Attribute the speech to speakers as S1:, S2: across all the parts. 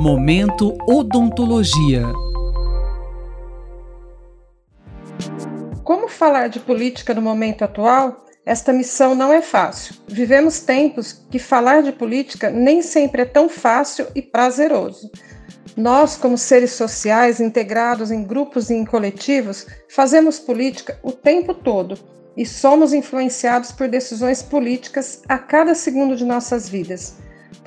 S1: Momento Odontologia.
S2: Como falar de política no momento atual? Esta missão não é fácil. Vivemos tempos que falar de política nem sempre é tão fácil e prazeroso. Nós, como seres sociais integrados em grupos e em coletivos, fazemos política o tempo todo e somos influenciados por decisões políticas a cada segundo de nossas vidas.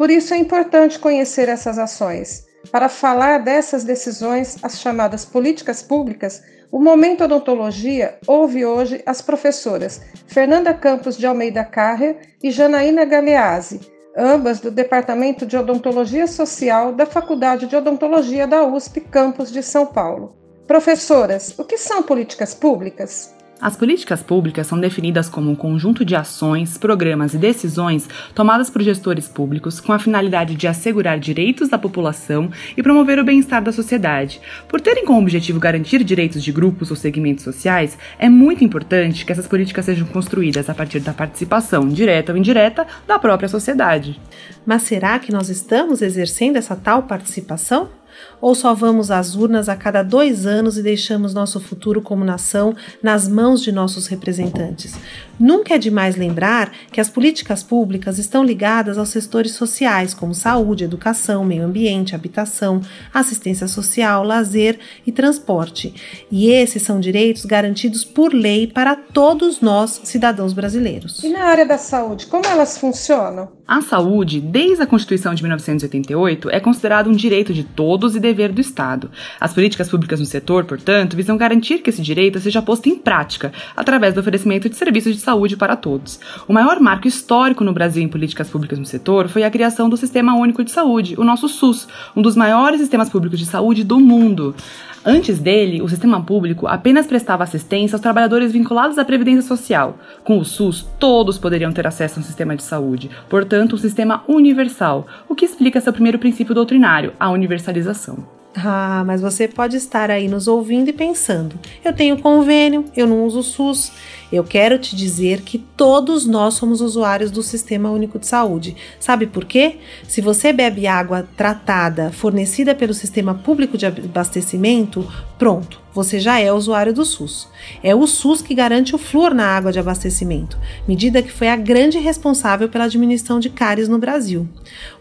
S2: Por isso é importante conhecer essas ações. Para falar dessas decisões, as chamadas políticas públicas, o Momento Odontologia ouve hoje as professoras Fernanda Campos de Almeida Carrer e Janaína Galeazzi, ambas do Departamento de Odontologia Social da Faculdade de Odontologia da USP, campus de São Paulo. Professoras, o que são políticas públicas?
S3: As políticas públicas são definidas como um conjunto de ações, programas e decisões tomadas por gestores públicos com a finalidade de assegurar direitos da população e promover o bem-estar da sociedade. Por terem como objetivo garantir direitos de grupos ou segmentos sociais, é muito importante que essas políticas sejam construídas a partir da participação, direta ou indireta, da própria sociedade.
S4: Mas será que nós estamos exercendo essa tal participação? Ou só vamos às urnas a cada dois anos e deixamos nosso futuro como nação nas mãos de nossos representantes? Nunca é demais lembrar que as políticas públicas estão ligadas aos setores sociais, como saúde, educação, meio ambiente, habitação, assistência social, lazer e transporte. E esses são direitos garantidos por lei para todos nós, cidadãos brasileiros.
S2: E na área da saúde, como elas funcionam?
S3: A saúde, desde a Constituição de 1988, é considerada um direito de todos e dever do Estado. As políticas públicas no setor, portanto, visam garantir que esse direito seja posto em prática através do oferecimento de serviços de saúde para todos. O maior marco histórico no Brasil em políticas públicas no setor foi a criação do Sistema Único de Saúde, o nosso SUS, um dos maiores sistemas públicos de saúde do mundo. Antes dele, o sistema público apenas prestava assistência aos trabalhadores vinculados à Previdência Social. Com o SUS, todos poderiam ter acesso a um sistema de saúde, portanto, um sistema universal, o que explica seu primeiro princípio doutrinário, a universalização.
S4: Ah, mas você pode estar aí nos ouvindo e pensando: eu tenho convênio, eu não uso SUS. Eu quero te dizer que todos nós somos usuários do Sistema Único de Saúde. Sabe por quê? Se você bebe água tratada fornecida pelo Sistema Público de Abastecimento, pronto, você já é usuário do SUS. É o SUS que garante o flúor na água de abastecimento, medida que foi a grande responsável pela diminuição de cáries no Brasil.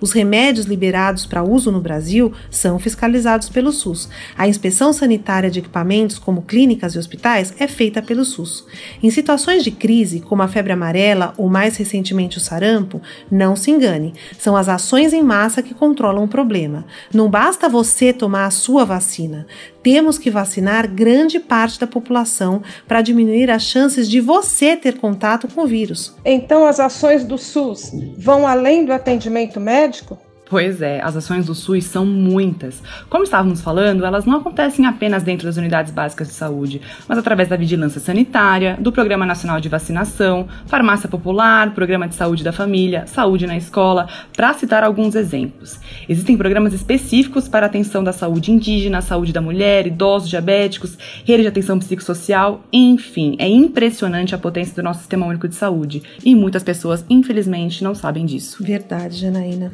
S4: Os remédios liberados para uso no Brasil são fiscalizados pelo SUS. A inspeção sanitária de equipamentos, como clínicas e hospitais, é feita pelo SUS. Em situações de crise, como a febre amarela ou mais recentemente o sarampo, não se engane, são as ações em massa que controlam o problema. Não basta você tomar a sua vacina. Temos que vacinar grande parte da população para diminuir as chances de você ter contato com o vírus.
S2: Então, as ações do SUS vão além do atendimento médico?
S3: Pois é, as ações do SUS são muitas. Como estávamos falando, elas não acontecem apenas dentro das unidades básicas de saúde, mas através da vigilância sanitária, do Programa Nacional de Vacinação, Farmácia Popular, Programa de Saúde da Família, Saúde na Escola, para citar alguns exemplos. Existem programas específicos para atenção da saúde indígena, saúde da mulher, idosos, diabéticos, rede de atenção psicossocial, enfim, é impressionante a potência do nosso Sistema Único de Saúde e muitas pessoas, infelizmente, não sabem disso.
S4: Verdade, Janaína.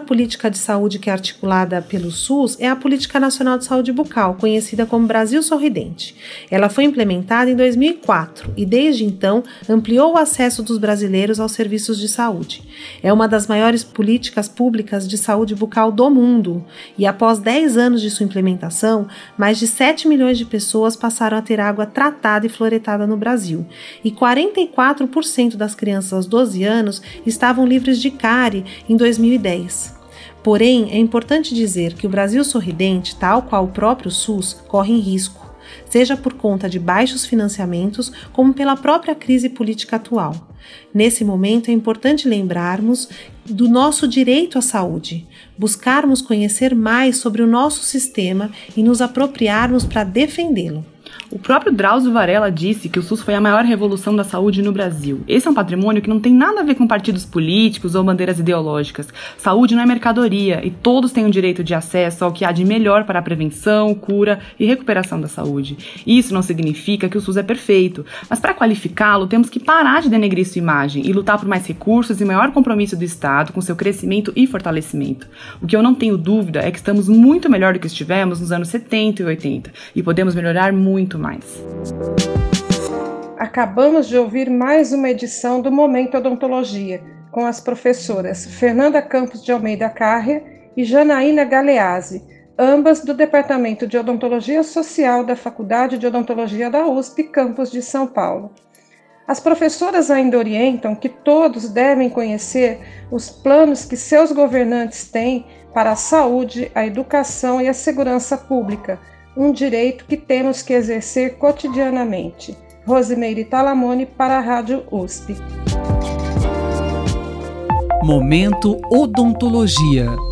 S4: Política de saúde que é articulada pelo SUS é a Política Nacional de Saúde Bucal, conhecida como Brasil Sorridente. Ela foi implementada em 2004 e, desde então, ampliou o acesso dos brasileiros aos serviços de saúde. É uma das maiores políticas públicas de saúde bucal do mundo e, após 10 anos de sua implementação, mais de 7 milhões de pessoas passaram a ter água tratada e fluoretada no Brasil e 44% das crianças aos 12 anos estavam livres de cárie em 2010. Porém, é importante dizer que o Brasil Sorridente, tal qual o próprio SUS, corre em risco, seja por conta de baixos financiamentos, como pela própria crise política atual. Nesse momento, é importante lembrarmos do nosso direito à saúde, buscarmos conhecer mais sobre o nosso sistema e nos apropriarmos para defendê-lo.
S3: O próprio Drauzio Varela disse que o SUS foi a maior revolução da saúde no Brasil. Esse é um patrimônio que não tem nada a ver com partidos políticos ou bandeiras ideológicas. Saúde não é mercadoria e todos têm o direito de acesso ao que há de melhor para a prevenção, cura e recuperação da saúde. Isso não significa que o SUS é perfeito, mas para qualificá-lo temos que parar de denegrir sua imagem e lutar por mais recursos e maior compromisso do Estado com seu crescimento e fortalecimento. O que eu não tenho dúvida é que estamos muito melhor do que estivemos nos anos 70 e 80 e podemos melhorar muito mais.
S2: Acabamos de ouvir mais uma edição do Momento Odontologia, com as professoras Fernanda Campos de Almeida Carria e Janaína Galeazzi, ambas do Departamento de Odontologia Social da Faculdade de Odontologia da USP, campus de São Paulo. As professoras ainda orientam que todos devem conhecer os planos que seus governantes têm para a saúde, a educação e a segurança pública, um direito que temos que exercer cotidianamente. Rosimeire Talamone para a Rádio USP.
S1: Momento Odontologia.